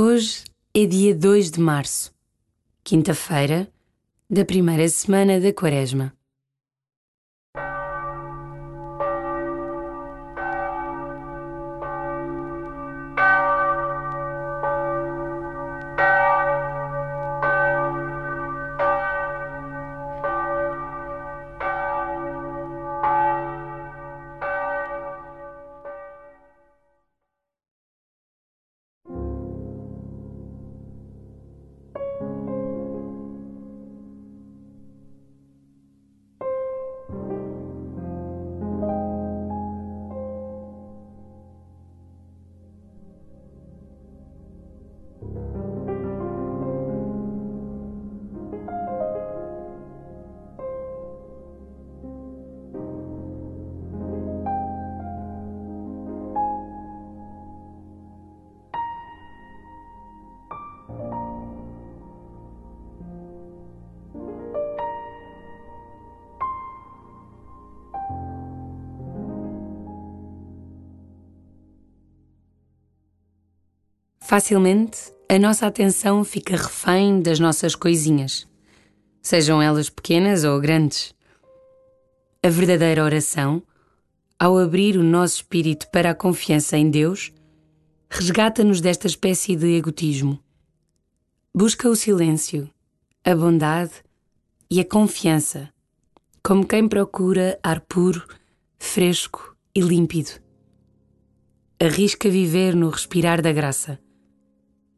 Hoje é dia 2 de março, quinta-feira da primeira semana da Quaresma. Facilmente, a nossa atenção fica refém das nossas coisinhas, sejam elas pequenas ou grandes. A verdadeira oração, ao abrir o nosso espírito para a confiança em Deus, resgata-nos desta espécie de egotismo. Busca o silêncio, a bondade e a confiança, como quem procura ar puro, fresco e límpido. Arrisca viver no respirar da graça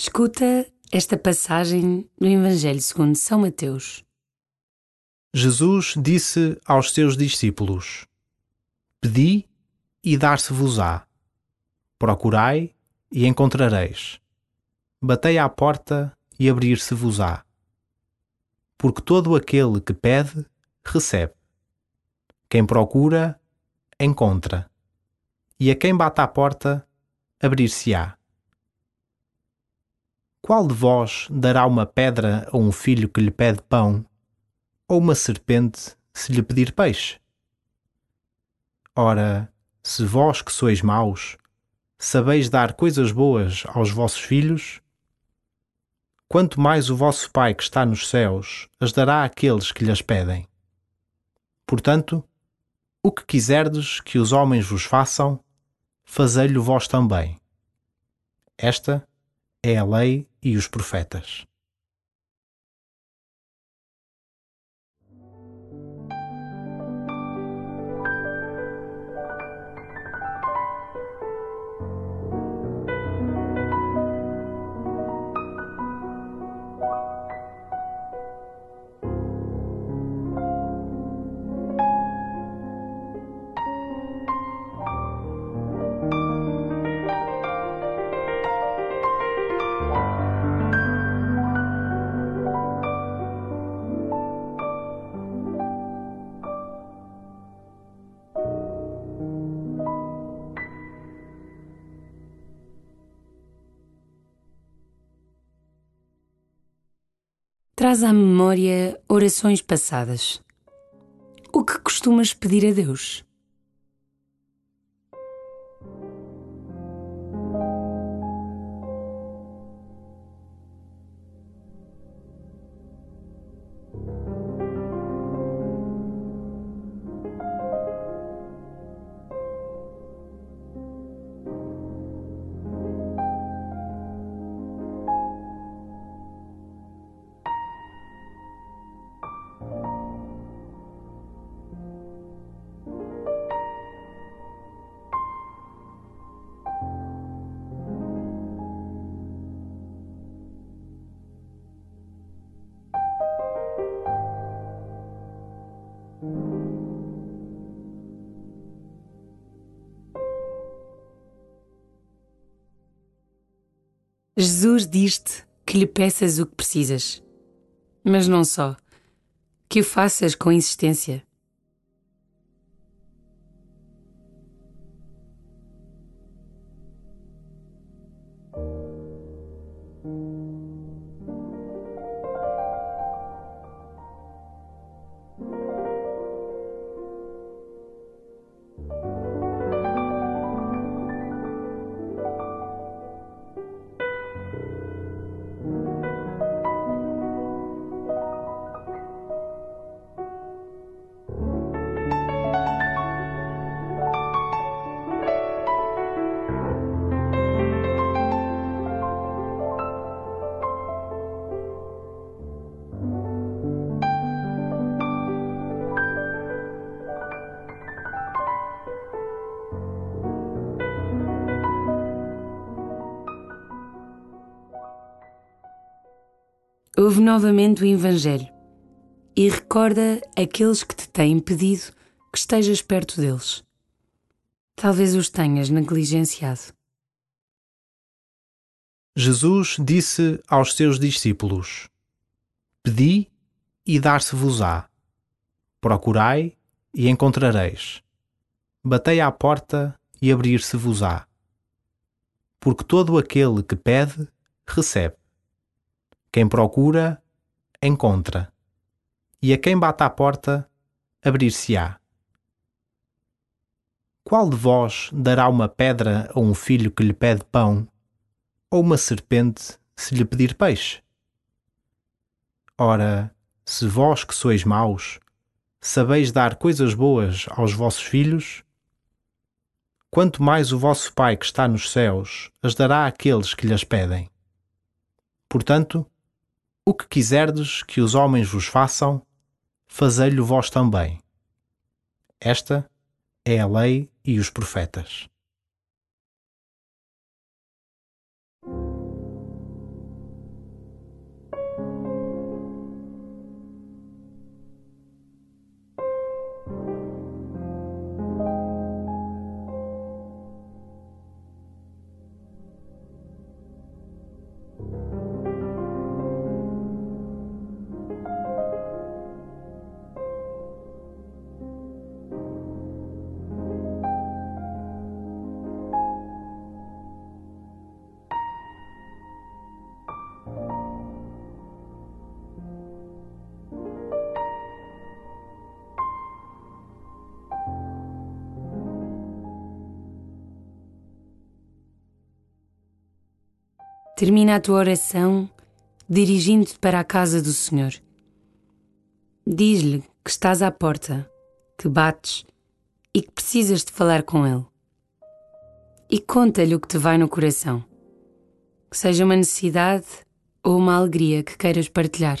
Escuta esta passagem no Evangelho segundo São Mateus. Jesus disse aos seus discípulos: Pedi e dar-se-vos-á. Procurai e encontrareis. Batei à porta e abrir-se-vos-á. Porque todo aquele que pede, recebe. Quem procura, encontra. E a quem bate à porta, abrir-se-á. Qual de vós dará uma pedra a um filho que lhe pede pão, ou uma serpente se lhe pedir peixe? Ora, se vós que sois maus, sabeis dar coisas boas aos vossos filhos, quanto mais o vosso Pai que está nos céus as dará àqueles que lhes pedem. Portanto, o que quiserdes que os homens vos façam, fazei-lo vós também. Esta é a lei e os profetas. Traz à memória orações passadas. O que costumas pedir a Deus? Jesus diz-te que lhe peças o que precisas. Mas não só, que o faças com insistência. Ouve novamente o Evangelho e recorda aqueles que te têm pedido que estejas perto deles. Talvez os tenhas negligenciado. Jesus disse aos seus discípulos: Pedi e dar-se-vos-á. Procurai e encontrareis. Batei à porta e abrir-se-vos-á. Porque todo aquele que pede, recebe quem procura, encontra. E a quem bate à porta, abrir-se-á. Qual de vós dará uma pedra a um filho que lhe pede pão, ou uma serpente se lhe pedir peixe? Ora, se vós que sois maus, sabeis dar coisas boas aos vossos filhos, quanto mais o vosso Pai que está nos céus as dará àqueles que lhes pedem. Portanto, o que quiserdes que os homens vos façam, fazei-lo vós também. Esta é a lei e os profetas. Termina a tua oração dirigindo-te para a casa do Senhor. Diz-lhe que estás à porta, que bates e que precisas de falar com Ele. E conta-lhe o que te vai no coração, que seja uma necessidade ou uma alegria que queiras partilhar.